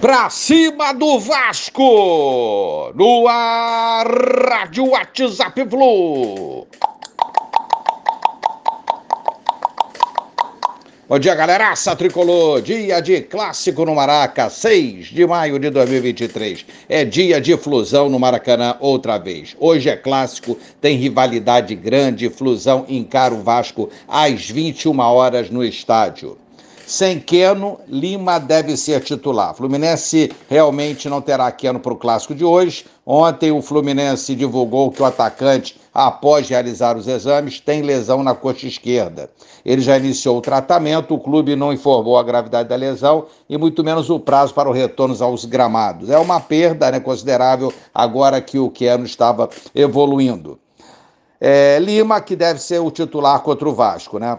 Pra cima do Vasco! No ar, Rádio WhatsApp Flu! Bom dia, galera. Aça Tricolor, dia de clássico no Maraca, 6 de maio de 2023. É dia de flusão no Maracanã outra vez. Hoje é clássico, tem rivalidade grande. Flusão encara o Vasco às 21 horas no estádio. Sem Queno, Lima deve ser titular. Fluminense realmente não terá Queno para o clássico de hoje. Ontem o Fluminense divulgou que o atacante, após realizar os exames, tem lesão na coxa esquerda. Ele já iniciou o tratamento, o clube não informou a gravidade da lesão e muito menos o prazo para o retorno aos gramados. É uma perda né, considerável agora que o Queno estava evoluindo. É, Lima, que deve ser o titular contra o Vasco, né?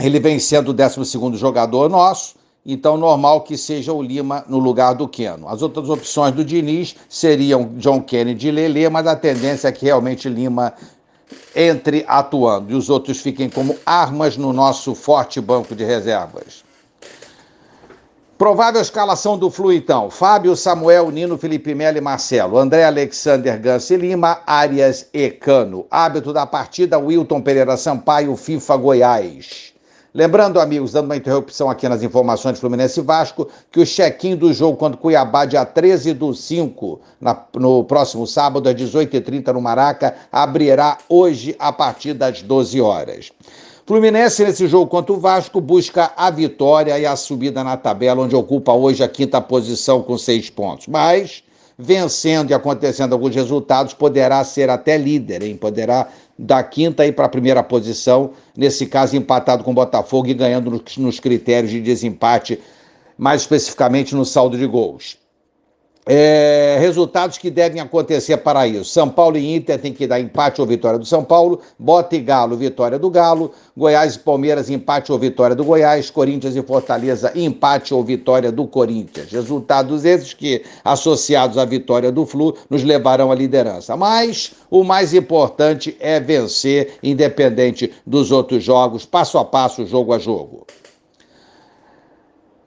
Ele vem sendo o 12 jogador nosso, então normal que seja o Lima no lugar do Keno. As outras opções do Diniz seriam John Kennedy e Lele, mas a tendência é que realmente Lima entre atuando e os outros fiquem como armas no nosso forte banco de reservas. Provável escalação do Flu, então. Fábio, Samuel, Nino, Felipe Melo e Marcelo. André Alexander Gance Lima, Arias e Cano. Hábito da partida, Wilton Pereira Sampaio, FIFA Goiás. Lembrando, amigos, dando uma interrupção aqui nas informações de Fluminense Vasco, que o check-in do jogo contra o Cuiabá, dia 13 do 5, na, no próximo sábado, às 18h30, no Maraca, abrirá hoje a partir das 12 horas. Fluminense, nesse jogo contra o Vasco, busca a vitória e a subida na tabela, onde ocupa hoje a quinta posição com seis pontos. Mas vencendo e acontecendo alguns resultados, poderá ser até líder, hein? Poderá da quinta ir para a primeira posição, nesse caso empatado com o Botafogo e ganhando nos critérios de desempate, mais especificamente no saldo de gols. É, resultados que devem acontecer para isso. São Paulo e Inter tem que dar empate ou vitória do São Paulo. Bota e Galo, vitória do Galo. Goiás e Palmeiras, empate ou vitória do Goiás. Corinthians e Fortaleza, empate ou vitória do Corinthians. Resultados esses que, associados à vitória do Flu, nos levarão à liderança. Mas o mais importante é vencer, independente dos outros jogos, passo a passo, jogo a jogo.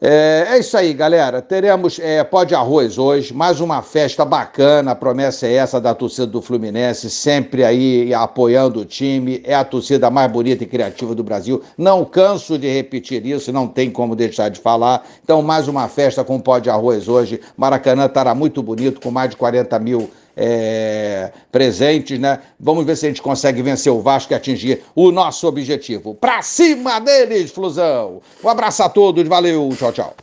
É, é, isso aí, galera. Teremos é, pó de arroz hoje, mais uma festa bacana. A promessa é essa da torcida do Fluminense, sempre aí apoiando o time. É a torcida mais bonita e criativa do Brasil. Não canso de repetir isso, não tem como deixar de falar. Então, mais uma festa com pó de arroz hoje. Maracanã estará muito bonito, com mais de 40 mil é, presentes, né? Vamos ver se a gente consegue vencer o Vasco e atingir o nosso objetivo. Pra cima deles, Flusão! Um abraço a todos, valeu, tchau, tchau.